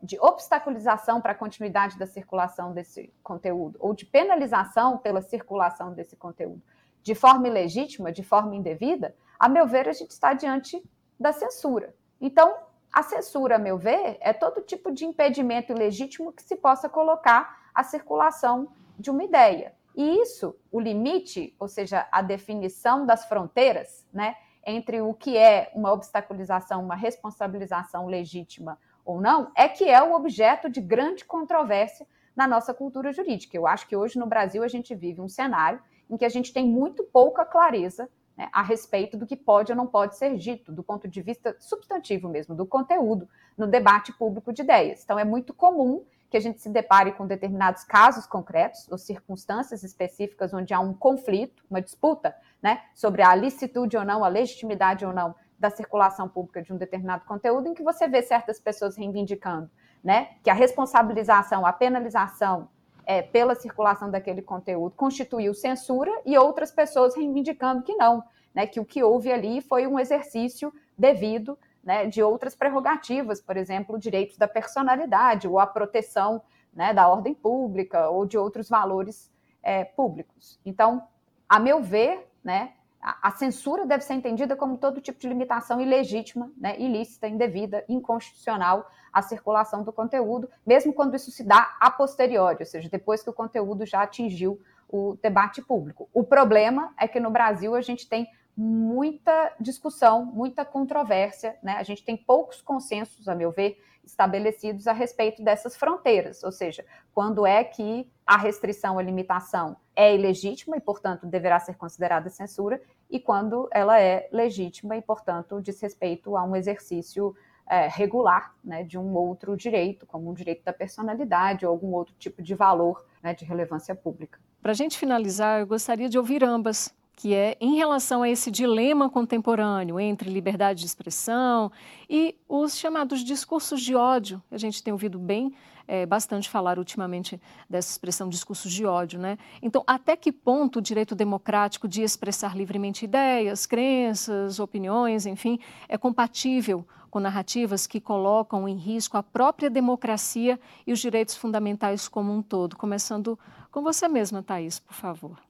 de obstaculização para a continuidade da circulação desse conteúdo, ou de penalização pela circulação desse conteúdo, de forma ilegítima, de forma indevida, a meu ver, a gente está diante da censura. Então, a censura, a meu ver, é todo tipo de impedimento ilegítimo que se possa colocar à circulação de uma ideia. E isso, o limite, ou seja, a definição das fronteiras, né, entre o que é uma obstaculização, uma responsabilização legítima ou não, é que é o objeto de grande controvérsia na nossa cultura jurídica. Eu acho que hoje no Brasil a gente vive um cenário em que a gente tem muito pouca clareza né, a respeito do que pode ou não pode ser dito, do ponto de vista substantivo mesmo, do conteúdo, no debate público de ideias. Então, é muito comum que a gente se depare com determinados casos concretos ou circunstâncias específicas onde há um conflito, uma disputa, né, sobre a licitude ou não, a legitimidade ou não da circulação pública de um determinado conteúdo, em que você vê certas pessoas reivindicando, né, que a responsabilização, a penalização é, pela circulação daquele conteúdo constituiu censura e outras pessoas reivindicando que não, né, que o que houve ali foi um exercício devido né, de outras prerrogativas, por exemplo, direitos da personalidade ou a proteção né, da ordem pública ou de outros valores é, públicos. Então, a meu ver, né, a, censura deve ser entendida como todo tipo de limitação ilegítima, né, ilícita, indevida, inconstitucional à circulação do conteúdo, mesmo quando isso se dá a posteriori, ou seja, depois que o conteúdo já atingiu o debate público. O problema é que no Brasil a gente tem muita discussão, muita controvérsia, né? A gente tem poucos consensos, a meu ver, estabelecidos a respeito dessas fronteiras, ou seja, quando é que a restrição, a limitação é ilegítima e, portanto, deverá ser considerada censura, e quando ela é legítima e, portanto, diz respeito a um exercício é, regular né, de um outro direito, como um direito da personalidade ou algum outro tipo de valor né, de relevância pública. Para a gente finalizar, eu gostaria de ouvir ambas que é em relação a esse dilema contemporâneo entre liberdade de expressão e os chamados discursos de ódio. A gente tem ouvido bem é, bastante falar ultimamente dessa expressão discursos de ódio, né? Então, até que ponto o direito democrático de expressar livremente ideias, crenças, opiniões, enfim, é compatível com narrativas que colocam em risco a própria democracia e os direitos fundamentais como um todo? Começando com você mesma, Thaís, por favor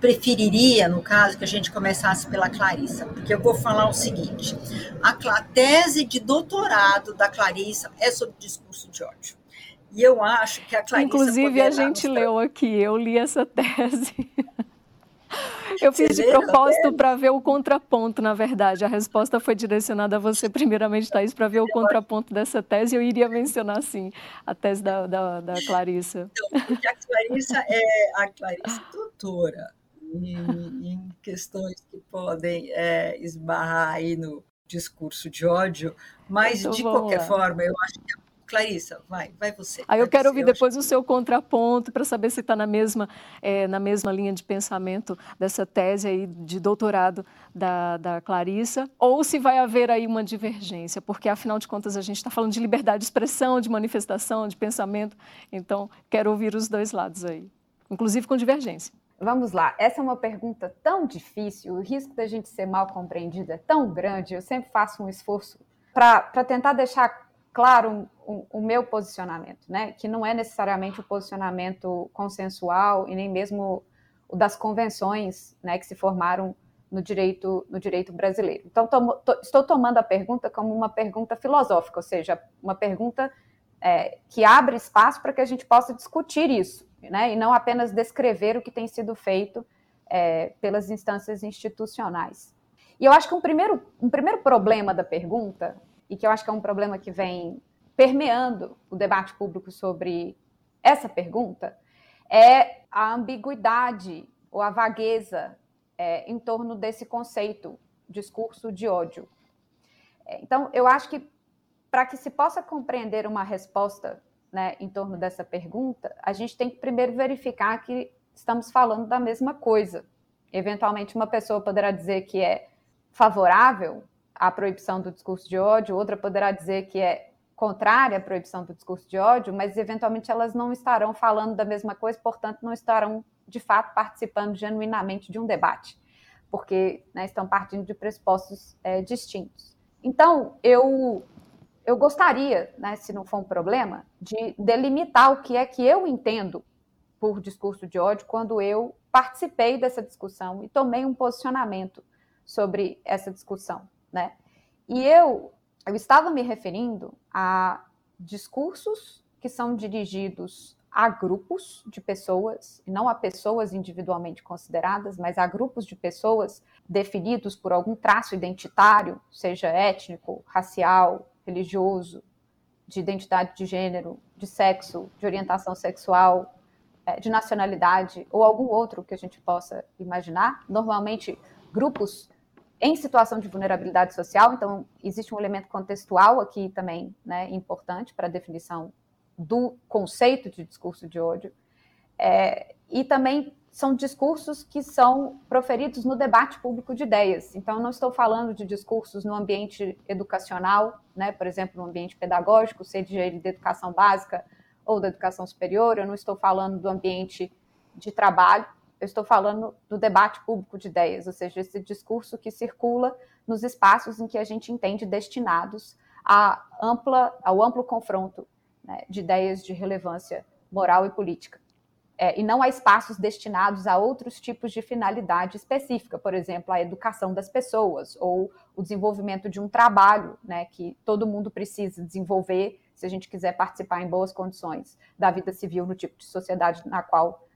preferiria, no caso, que a gente começasse pela Clarissa, porque eu vou falar o seguinte: a tese de doutorado da Clarissa é sobre discurso de ódio. E eu acho que a Clarissa. Inclusive, a gente leu aqui, eu li essa tese. [LAUGHS] Eu fiz de propósito para ver o contraponto, na verdade. A resposta foi direcionada a você, primeiramente, Thaís, para ver o contraponto dessa tese. Eu iria mencionar, sim, a tese da, da, da Clarissa. Então, porque a Clarissa é a Clarissa doutora em, em questões que podem é, esbarrar aí no discurso de ódio, mas então, de qualquer lá. forma, eu acho que Clarissa, vai, vai você. Aí eu quero ouvir depois o seu contraponto para saber se está na mesma, é, na mesma linha de pensamento dessa tese aí de doutorado da, da Clarissa, ou se vai haver aí uma divergência, porque afinal de contas a gente está falando de liberdade de expressão, de manifestação, de pensamento, então quero ouvir os dois lados aí, inclusive com divergência. Vamos lá, essa é uma pergunta tão difícil, o risco da gente ser mal compreendido é tão grande, eu sempre faço um esforço para tentar deixar claro o, o, meu posicionamento, né? que não é necessariamente o posicionamento consensual e nem mesmo o das convenções né, que se formaram no direito, no direito brasileiro. Então, tomo, to, estou tomando a pergunta como uma pergunta filosófica, ou seja, uma pergunta é, que abre espaço para que a gente possa discutir isso né, e não apenas descrever o que tem sido feito é, pelas instâncias institucionais. E eu acho que um primeiro, um primeiro problema da pergunta, e que eu acho que é um problema que vem permeando o debate público sobre essa pergunta, é a ambiguidade ou a vagueza é, em torno desse conceito, discurso de ódio. É, então, eu acho que para que se possa compreender uma resposta né, em torno dessa pergunta, a gente tem que primeiro verificar que estamos falando da mesma coisa. Eventualmente, uma pessoa poderá dizer que é favorável à proibição do discurso de ódio, outra poderá dizer que é contrária à proibição do discurso de ódio, mas eventualmente elas não estarão falando da mesma coisa, portanto, não estarão de fato participando genuinamente de um debate. porque né, estão partindo de pressupostos é, distintos. Então, eu, eu gostaria, né, se não for um problema, de delimitar o que é que eu entendo por discurso de ódio quando eu participei dessa discussão e tomei um posicionamento sobre essa discussão, né? E eu, eu estava me referindo a discursos que são dirigidos a grupos de pessoas, não a pessoas individualmente consideradas, mas a grupos de pessoas definidos por algum traço identitário, seja étnico, racial, religioso, de identidade de gênero, de sexo, de orientação sexual, eh, de nacionalidade ou algum outro que a gente possa imaginar. Normalmente, grupos em situação de vulnerabilidade social, então existe um elemento contextual aqui também né, importante para a definição do conceito de discurso de ódio, é, e também são discursos que são proferidos no debate público de ideias. Então, não estou falando de discursos no ambiente educacional, né, por exemplo, no ambiente pedagógico, seja ele de educação básica ou da educação superior, eu não estou falando do ambiente de trabalho, eu estou falando do debate público de ideias, ou seja, esse discurso que circula nos espaços em que a gente entende destinados a ampla, ao amplo confronto né, de ideias de relevância moral e política. É, e não há espaços destinados a outros tipos de finalidade específica, por exemplo, a educação das pessoas ou o desenvolvimento de um trabalho né, que todo mundo precisa desenvolver se a gente quiser participar em boas condições da vida civil no tipo de sociedade na qual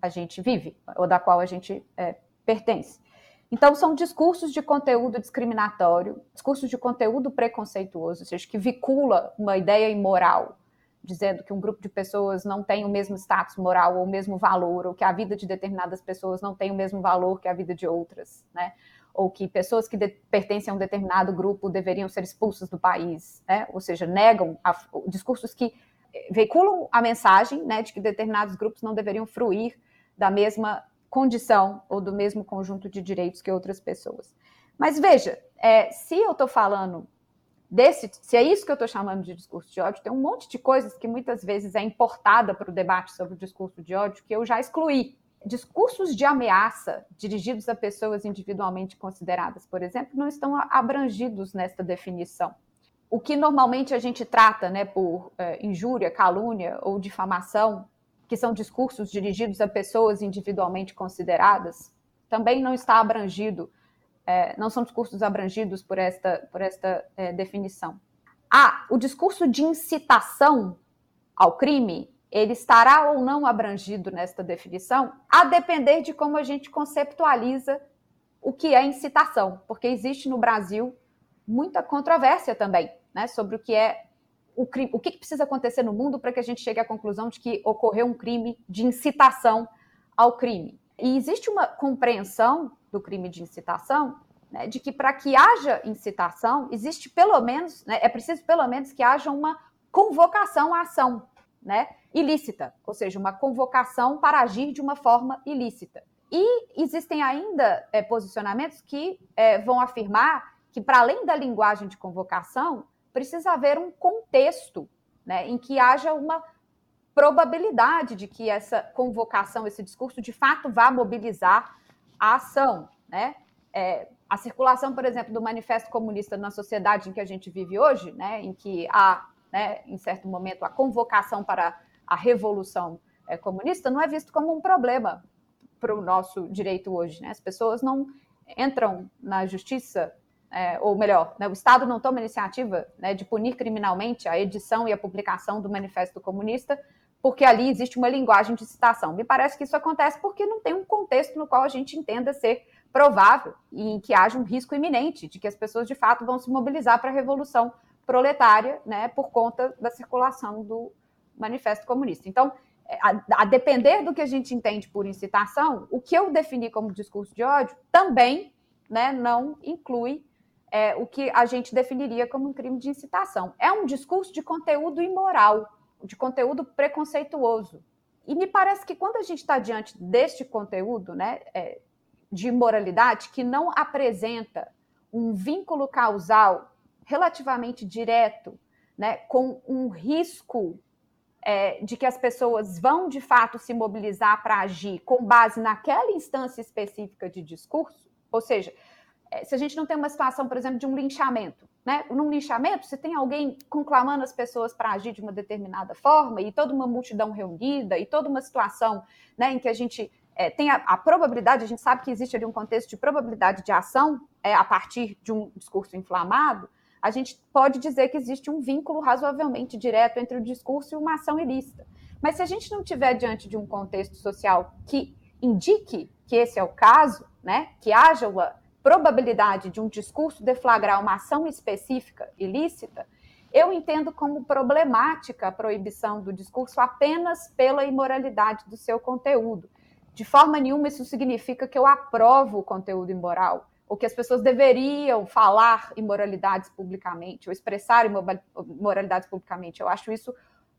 a gente vive ou da qual a gente é, pertence. Então, são discursos de conteúdo discriminatório, discursos de conteúdo preconceituoso, ou seja, que vicula uma ideia imoral dizendo que um grupo de pessoas não tem o mesmo status moral ou o mesmo valor, ou que a vida de determinadas pessoas não tem o mesmo valor que a vida de outras, né? Ou que pessoas que pertencem a um determinado grupo deveriam ser expulsas do país, né? Ou seja, negam a, discursos que eh, veiculam a mensagem, né, de que determinados grupos não deveriam fruir da mesma condição ou do mesmo conjunto de direitos que outras pessoas. Mas veja, é, se eu estou falando desse, se é isso que eu estou chamando de discurso de ódio, tem um monte de coisas que muitas vezes é importada para o debate sobre o discurso de ódio que eu já excluí. Discursos de ameaça dirigidos a pessoas individualmente consideradas, por exemplo, não estão abrangidos nesta definição. O que normalmente a gente trata né, por é, injúria, calúnia ou difamação, que são discursos dirigidos a pessoas individualmente consideradas, também não está abrangido é, não são discursos abrangidos por esta, por esta é, definição. Ah, o discurso de incitação ao crime, ele estará ou não abrangido nesta definição, a depender de como a gente conceptualiza o que é incitação, porque existe no Brasil muita controvérsia também, né, sobre o que é o crime, o que precisa acontecer no mundo para que a gente chegue à conclusão de que ocorreu um crime de incitação ao crime. E existe uma compreensão do crime de incitação, né, de que para que haja incitação, existe pelo menos, né, é preciso pelo menos que haja uma convocação à ação né, ilícita, ou seja, uma convocação para agir de uma forma ilícita. E existem ainda é, posicionamentos que é, vão afirmar que, para além da linguagem de convocação, precisa haver um contexto né, em que haja uma probabilidade de que essa convocação, esse discurso, de fato vá mobilizar a ação. Né? É, a circulação, por exemplo, do manifesto comunista na sociedade em que a gente vive hoje, né, em que há, né, em certo momento, a convocação para a revolução é, comunista, não é visto como um problema para o nosso direito hoje. Né? As pessoas não entram na justiça, é, ou melhor, né, o Estado não toma iniciativa né, de punir criminalmente a edição e a publicação do manifesto comunista, porque ali existe uma linguagem de citação. Me parece que isso acontece porque não tem um contexto no qual a gente entenda ser provável e em que haja um risco iminente de que as pessoas de fato vão se mobilizar para a revolução proletária, né, por conta da circulação do manifesto comunista. Então, a, a, depender do que a gente entende por incitação, o que eu defini como discurso de ódio também né, não inclui é, o que a gente definiria como um crime de incitação. É um discurso de conteúdo imoral, de conteúdo preconceituoso. E me parece que quando a gente está diante deste conteúdo, né, é, de moralidade que não apresenta um vínculo causal relativamente direto, né, com um risco é, de que as pessoas vão de fato se mobilizar para agir com base naquela instância específica de discurso, Ou seja, é, se a gente não tem uma situação, por exemplo, de um linchamento, né? Num linchamento, se tem alguém conclamando as pessoas para agir de uma determinada forma e toda uma multidão reunida e toda uma situação, né, em que a gente é, tem a, a, probabilidade, a gente sabe que existe ali um contexto de probabilidade de ação é, a partir de um discurso inflamado, a gente pode dizer que existe um vínculo razoavelmente direto entre o discurso e uma ação ilícita. Mas se a gente não tiver diante de um contexto social que indique que esse é o caso, né, que haja uma probabilidade de um discurso deflagrar uma ação específica ilícita, eu entendo como problemática a proibição do discurso apenas pela imoralidade do seu conteúdo. De forma nenhuma isso significa que eu aprovo o conteúdo imoral, ou que as pessoas deveriam falar imoralidades publicamente, ou expressar imoralidades publicamente. Eu acho isso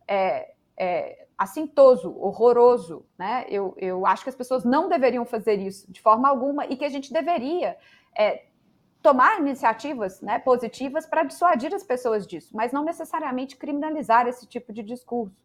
é, é, assintoso, horroroso. Né? Eu, eu acho que as pessoas não deveriam fazer isso de forma alguma e que a gente deveria é, tomar iniciativas né, positivas para dissuadir as pessoas disso, mas não necessariamente criminalizar esse tipo de discurso.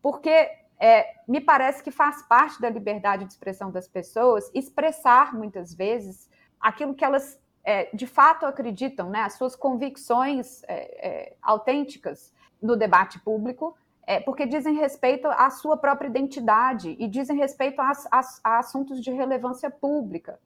Porque é, me parece que faz parte da liberdade de expressão das pessoas expressar, muitas vezes, aquilo que elas é, de fato acreditam, né, as suas convicções é, é, autênticas no debate público, é, porque dizem respeito à sua própria identidade e dizem respeito a, a, a assuntos de relevância pública.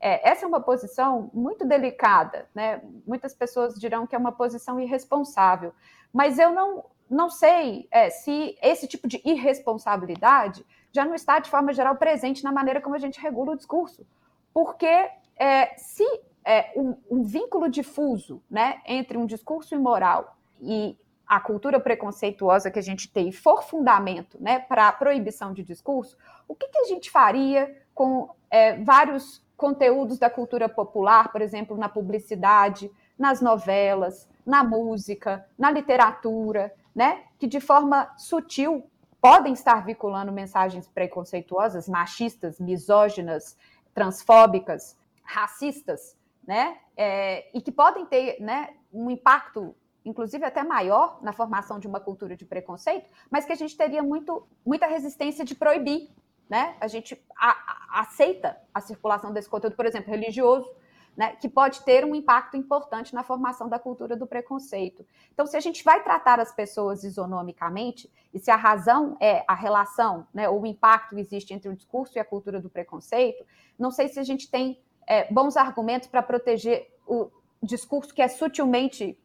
É, essa é uma posição muito delicada, né? Muitas pessoas dirão que é uma posição irresponsável, mas eu não, não sei é, se esse tipo de irresponsabilidade já não está, de forma geral, presente na maneira como a gente regula o discurso. Porque é, se é, um, um, vínculo difuso né, entre um discurso imoral e a cultura preconceituosa que a gente tem for fundamento né, para a proibição de discurso, o que, que a gente faria com é, vários conteúdos da cultura popular, por exemplo, na publicidade, nas novelas, na música, na literatura, né? Que de forma sutil podem estar vinculando mensagens preconceituosas, machistas, misóginas, transfóbicas, racistas, né? É, e que podem ter né, um impacto, inclusive até maior, na formação de uma cultura de preconceito, mas que a gente teria muito, muita resistência de proibir, né? A gente a, a, aceita a circulação desse conteúdo, por exemplo, religioso, né, que pode ter um impacto importante na formação da cultura do preconceito. Então, se a gente vai tratar as pessoas isonomicamente, e se a razão é a relação, né, ou o impacto existe entre o discurso e a cultura do preconceito, não sei se a gente tem é, bons argumentos para proteger o discurso que é sutilmente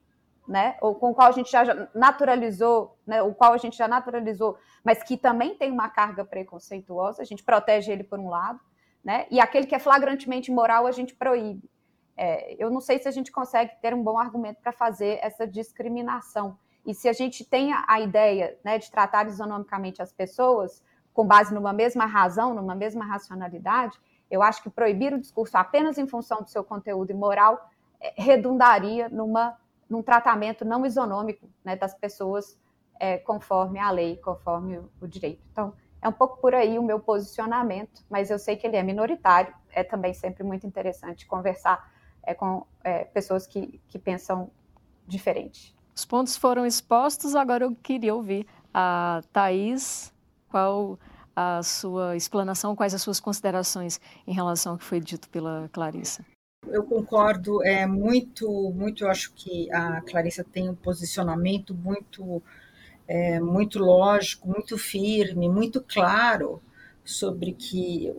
né, ou com o qual a gente já naturalizou, né, o qual a gente já naturalizou, mas que também tem uma carga preconceituosa, a gente protege ele por um lado, né, e aquele que é flagrantemente imoral a gente proíbe. É, eu não sei se a gente consegue ter um bom argumento para fazer essa discriminação. E se a gente tem a ideia né, de tratar isonomicamente as pessoas com base numa mesma razão, numa mesma racionalidade, eu acho que proibir o discurso apenas em função do seu conteúdo imoral é, redundaria numa num tratamento não isonômico né, das pessoas é, conforme a lei, conforme o, o, direito. Então, é um pouco por aí o meu posicionamento, mas eu sei que ele é minoritário. É também sempre muito interessante conversar é, com é, pessoas que, que pensam diferente. Os pontos foram expostos, agora eu queria ouvir a Thais, qual a sua explanação, quais as suas considerações em relação ao que foi dito pela Clarissa eu concordo, é muito, muito, eu acho que a Clarissa tem um posicionamento muito, é, muito lógico, muito firme, muito claro sobre que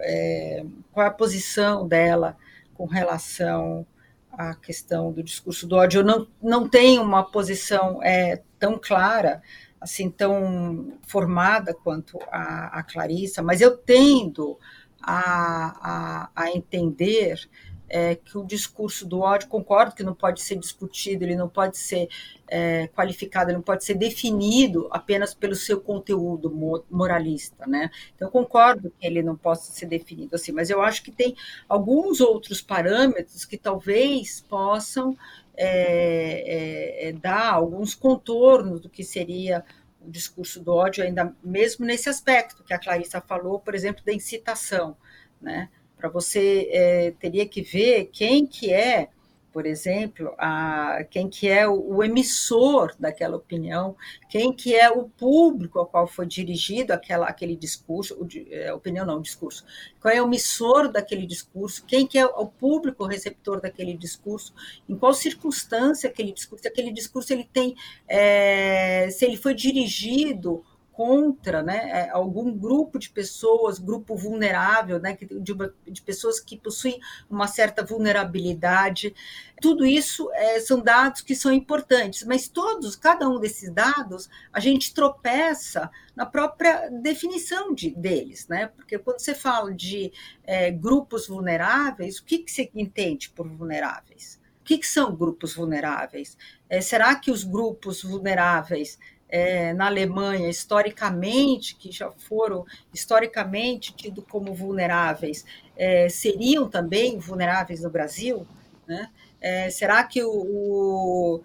é, qual é a posição dela com relação à questão do discurso do ódio. Eu não, não tenho uma posição é, tão clara, assim, tão formada quanto a, a Clarissa, mas eu tendo a, a, a entender é, que o discurso do ódio, concordo que não pode ser discutido, ele não pode ser é, qualificado, ele não pode ser definido apenas pelo seu conteúdo moralista, né? Então, concordo que ele não possa ser definido assim, mas eu acho que tem alguns outros parâmetros que talvez possam é, é, é dar alguns contornos do que seria o discurso do ódio, ainda mesmo nesse aspecto que a Clarissa falou, por exemplo, da incitação, né? Para você é, teria que ver quem que é por exemplo, a, quem que é o, o, emissor daquela opinião, quem que é o público ao qual foi dirigido aquela, aquele discurso, o, é, opinião não, discurso, qual é o emissor daquele discurso, quem que é o público receptor daquele discurso, em qual circunstância aquele discurso, aquele discurso ele tem, é, se ele foi dirigido contra né, é, algum grupo de pessoas, grupo vulnerável, né, de, uma, de pessoas que possuem uma certa vulnerabilidade. Tudo isso é, são dados que são importantes, mas todos, cada um desses dados, a gente tropeça na própria definição de, deles, né? Porque quando você fala de é, grupos vulneráveis, o que, que você entende por vulneráveis? O que, que são grupos vulneráveis? É, será que os grupos vulneráveis é, na Alemanha, historicamente, que já foram historicamente tidos como vulneráveis, é, seriam também vulneráveis no Brasil? Né? É, será que o, o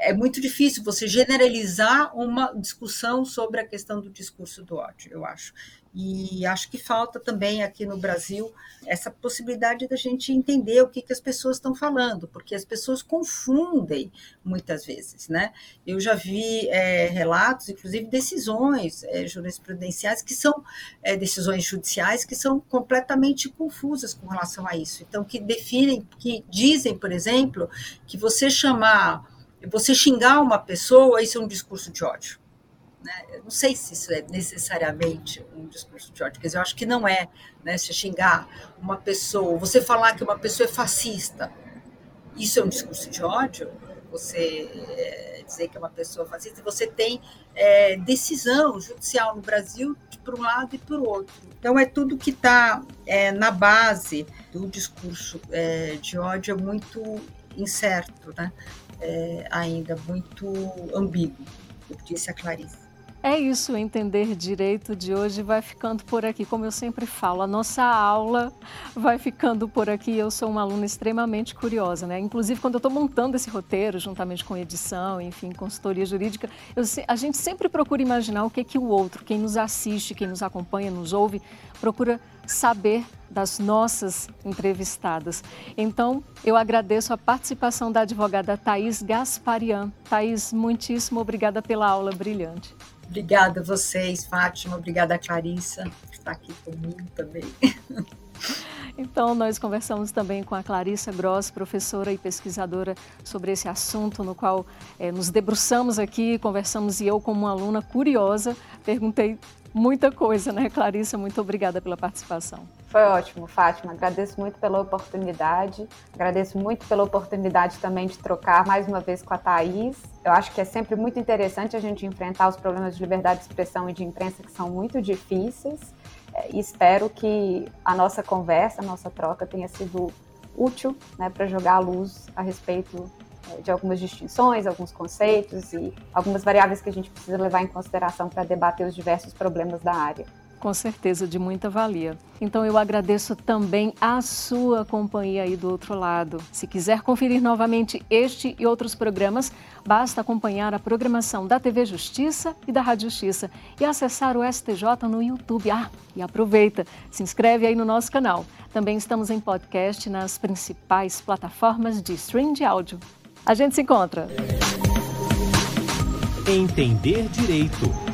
é muito difícil você generalizar uma discussão sobre a questão do discurso do ódio, eu acho. E acho que falta também aqui no Brasil essa possibilidade da gente entender o que, que as pessoas estão falando, porque as pessoas confundem muitas vezes, né? Eu já vi é, relatos, inclusive decisões é, jurisprudenciais que são é, decisões judiciais que são completamente confusas com relação a isso. Então, que definem, que dizem, por exemplo, que você chamar, você xingar uma pessoa, isso é um discurso de ódio. Né? Eu não sei se isso é necessariamente um discurso de ódio, quer dizer, eu acho que não é, né? Se xingar uma pessoa, você falar que uma pessoa é fascista, isso é um discurso de ódio? Você é, dizer que é uma pessoa fascista, você tem é, decisão judicial no Brasil por um lado e por outro. Então, é tudo que está é, na base do discurso de ódio é muito incerto, né? É, ainda muito ambíguo, como disse a Clarice. É isso, entender direito de hoje vai ficando por aqui. Como eu sempre falo, a nossa aula vai ficando por aqui. Eu sou uma aluna extremamente curiosa, né? Inclusive, quando eu estou montando esse roteiro, juntamente com edição, enfim, consultoria jurídica, eu, a gente sempre procura imaginar o que, que o outro, quem nos assiste, quem nos acompanha, nos ouve, procura saber das nossas entrevistadas. Então, eu agradeço a participação da advogada Thais Gasparian. Thais, muitíssimo obrigada pela aula brilhante. Obrigada a vocês, Fátima. Obrigada a Clarissa, que está aqui comigo também. [LAUGHS] Então, nós conversamos também com a Clarissa Gross, professora e pesquisadora, sobre esse assunto no qual é, nos debruçamos aqui, conversamos e eu, como uma aluna curiosa, perguntei muita coisa, né, Clarissa? Muito obrigada pela participação. Foi ótimo, Fátima. Agradeço muito pela oportunidade. Agradeço muito pela oportunidade também de trocar mais uma vez com a Thaís. Eu acho que é sempre muito interessante a gente enfrentar os problemas de liberdade de expressão e de imprensa que são muito difíceis. É, e espero que a nossa conversa, a nossa troca tenha sido útil né, para jogar a luz a respeito é, de algumas distinções, alguns conceitos e algumas variáveis que a gente precisa levar em consideração para debater os diversos problemas da área com certeza de muita valia. Então eu agradeço também a sua companhia aí do outro lado. Se quiser conferir novamente este e outros programas, basta acompanhar a programação da TV Justiça e da Rádio Justiça e acessar o STJ no YouTube. Ah, e aproveita, se inscreve aí no nosso canal. Também estamos em podcast nas principais plataformas de stream de áudio. A gente se encontra. Entender Direito